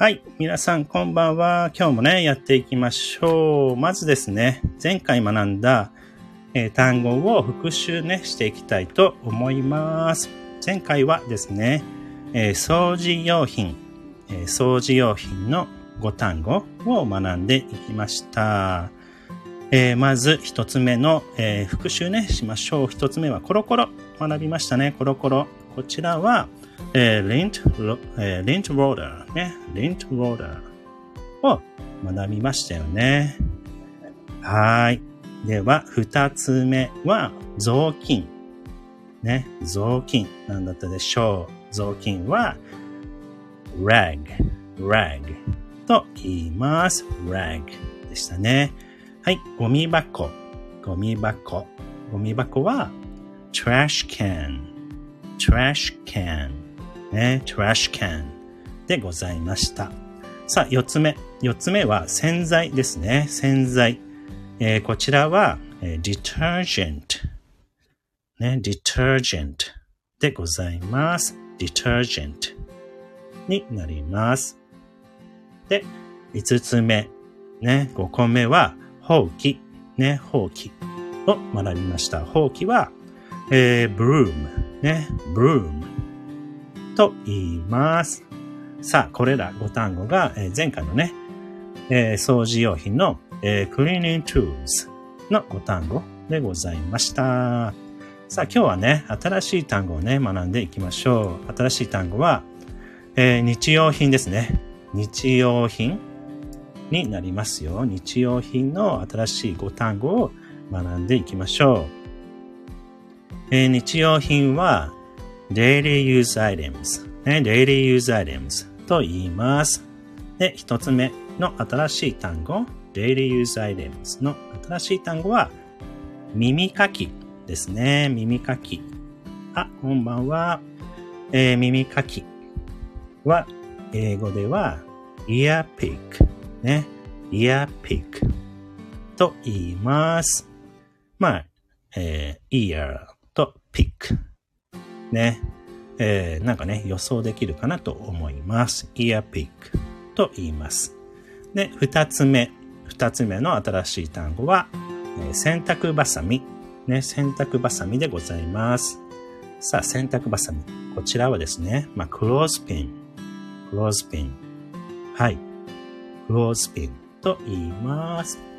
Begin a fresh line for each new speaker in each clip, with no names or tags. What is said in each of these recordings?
はい。皆さん、こんばんは。今日もね、やっていきましょう。まずですね、前回学んだ、えー単語を復習ね、していきたいと思います。前回はですね、えー掃除用品、えー掃除用品の5単語を学んでいきました。えまず一つ目の、え復習ね、しましょう。一つ目はコロコロ。学びましたね、コロコロ。こちらは、えー、リントロ、えーリントローダーね、リントローダーを学びましたよね。はい。では、二つ目は、雑巾。ね、雑巾。何だったでしょう雑巾は、rag, rag と言います。rag でしたね。はい、ゴミ箱。ゴミ箱。ゴミ箱は、trash can, trash can ね、trash can でございました。さあ、四つ目。四つ目は洗剤ですね。洗剤。えーこちらは、えー detergent。ね、detergent でございます。detergent になります。で、五つ目。ね、五個目は、ほうき。ね、ほうきを学びました。ほうきは、えー、broom。ね、broom と言います。さあ、これら5単語が、えー前回のね、えー掃除用品の、えー cleaning tools の5単語でございました。さあ、今日はね、新しい単語をね、学んでいきましょう。新しい単語は、え日用品ですね。日用品になりますよ。日用品の新しい5単語を学んでいきましょう。え日用品は daily use items、ね、daily use items と言います。で、一つ目の新しい単語、daily use items の新しい単語は耳かきですね。耳かき。あ、こんばんは。えー耳かきは英語では ear pick ね。ear pick と言います。まあ、えー ear と pick ね。えーなんかね、予想できるかなと思います。ear pick と言います。で、二つ目。二つ目の新しい単語は、えー洗濯バサミ。ね、洗濯バサミでございます。さあ、洗濯バサミ。こちらはですね、まあ、クローズピン。クローズピン。はい。クローズピンと言います。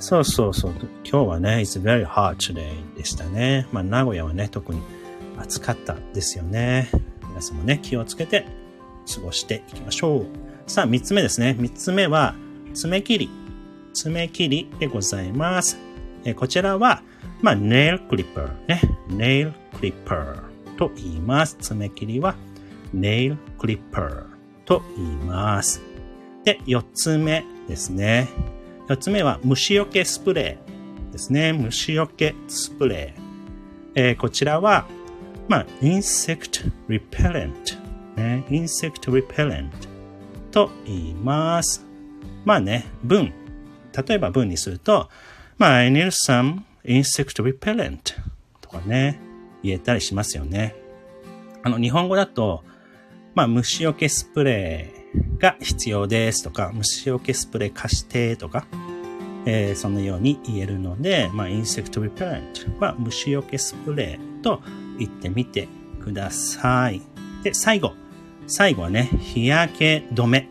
そうそうそう。今日はね、it's very hot today でしたね。まあ、名古屋はね、特に暑かったですよね。皆さんもね、気をつけて過ごしていきましょう。さあ、三つ目ですね。三つ目は、爪切り。爪切りでございます。えこちらは、まあ、nail clipper ね。nail clipper と言います。爪切りは、nail clipper と言います。で、四つ目ですね。四つ目は虫除けスプレーですね。虫除けスプレー。えーこちらは、まあ、insect repellent。ね、insect repellent と言います。まあね、文。例えば文にすると、まあ、I need some insect repellent とかね、言えたりしますよね。あの、日本語だと、まあ、虫除けスプレーが必要ですとか、虫除けスプレー貸してとか、えーそのように言えるので、まあ、insect repellent は虫除けスプレーと言ってみてください。で、最後。最後はね、日焼け止め。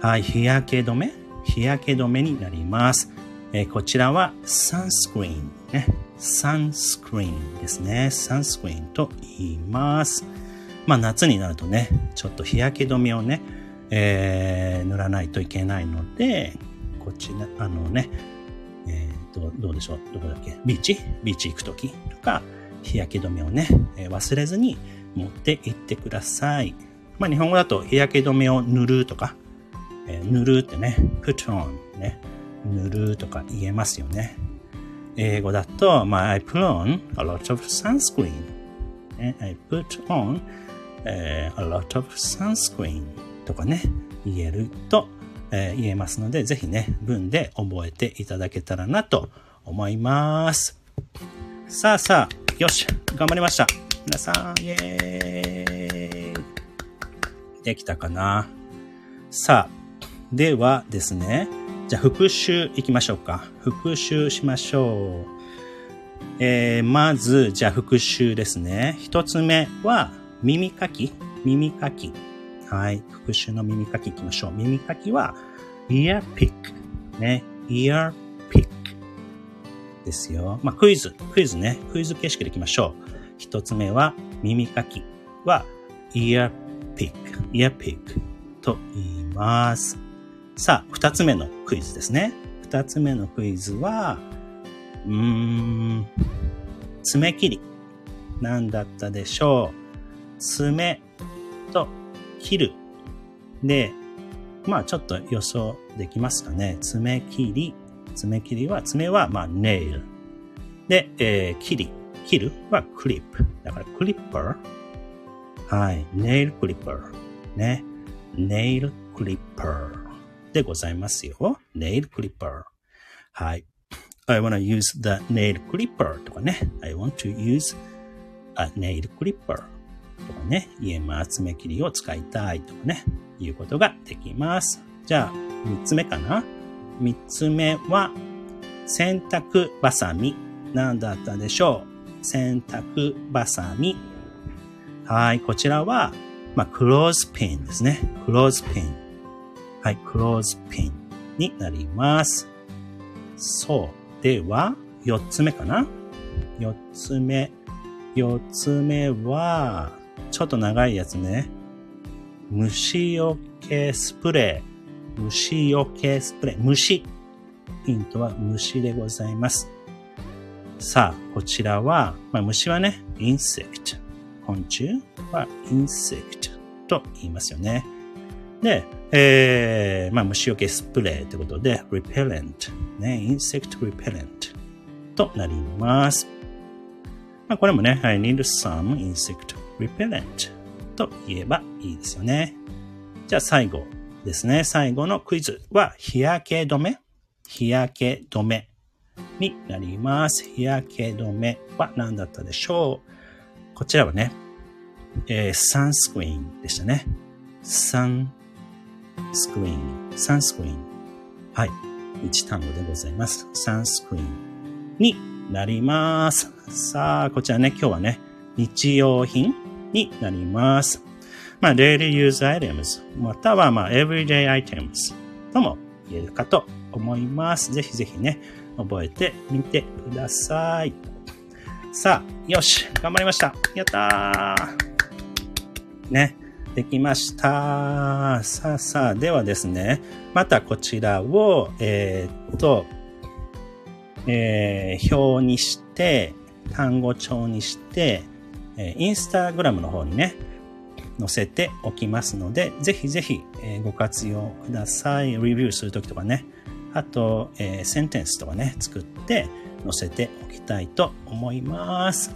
はい、日焼け止め日焼け止めになります。えーこちらは sunscreen ね。sunscreen ですね。sunscreen と言います。まあ夏になるとね、ちょっと日焼け止めをね、えー塗らないといけないので、こっちら、あのね、えーと、どうでしょうどこだっけビーチ？ビーチ行くときとか、日焼け止めをね、えー忘れずに持って行ってください。まあ日本語だと日焼け止めを塗るとか、えー塗るってね、put on ね、塗るとか言えますよね。英語だと、まあ、I put on a lot of sunscreen、ね。I put on、えー a lot of sunscreen とかね、言えると、えー言えますので、ぜひね、文で覚えていただけたらなと思います。さあさあ、よし、頑張りました。皆さん、イェーイできたかな？さあ、ではですね、じゃあ復習いきましょうか。復習しましょう。えー、まず、じゃあ復習ですね。一つ目は、耳かき？耳かき。はい。復習の耳かきいきましょう。耳かきは、ear pick。ね。ear pick。ですよ。まあ、クイズ。クイズね。クイズ形式でいきましょう。一つ目は、耳かきは、ear pick。ear pick と言います。さあ、二つ目のクイズですね。二つ目のクイズは、うーん、爪切り。何だったでしょう。爪と切る。で、まあちょっと予想できますかね。爪切り。爪切りは、爪はまあネイル。で、えー、切り。切るはクリップ。だからクリッパー。はい。ネイルクリッパー。ね。ネイルクリッパーでございますよ。ネイルクリッパー。はい。I wanna use the nail clipper とかね。I want to use a nail clipper とかね。家間爪切りを使いたいとかね。いうことができます。じゃあ、三つ目かな？三つ目は、洗濯バサミ。何だったでしょう？洗濯バサミ。はい、こちらは、まあ、クローズピンですね。クローズピン。はい、 clothespin になります。そう。では、四つ目かな？四つ目。四つ目は、ちょっと長いやつね。虫よけスプレー。虫よけスプレー。虫。ヒントは虫でございます。さあ、こちらは、まあ、虫はね、 insect。昆虫は insect と言いますよね。で、えー、まあ、虫除けスプレーということで、repellent、ね、insect repellent となります。まあ、これもね、I need some insect repellent と言えばいいですよね。じゃあ最後ですね。最後のクイズは、日焼け止め日焼け止めになります。日焼け止めは何だったでしょうこちらはね、えー、サンスクリーンでしたね。サンスクリーン、サンスクリーン。はい。一単語でございます。サンスクリーンになります。さあ、こちらね、今日はね、日用品になります。まあ、daily use items、またはまあ、everyday items とも言えるかと思います。ぜひぜひね、覚えてみてください。さあ、よし、頑張りました。やったーね。できました。さあさあ、ではですね、またこちらを、えー、っと、えー、表にして、単語帳にして、え、インスタグラムの方にね、載せておきますので、ぜひぜひ、え、ご活用ください。レビューするときとかね、あと、えー、センテンスとかね、作って載せておきたいと思います。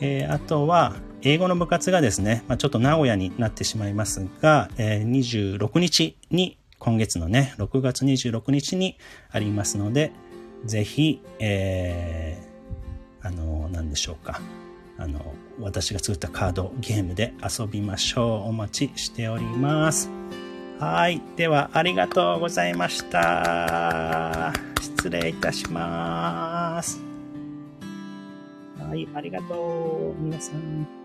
えー、あとは、英語の部活がですね、まあ、ちょっと名古屋になってしまいますが、えー、26日に、今月のね、6月26日にありますので、ぜひ、えー、あの、何でしょうか。あの、私が作ったカードゲームで遊びましょう。お待ちしております。はい。では、ありがとうございました。失礼いたします。はい、ありがとう。皆さん。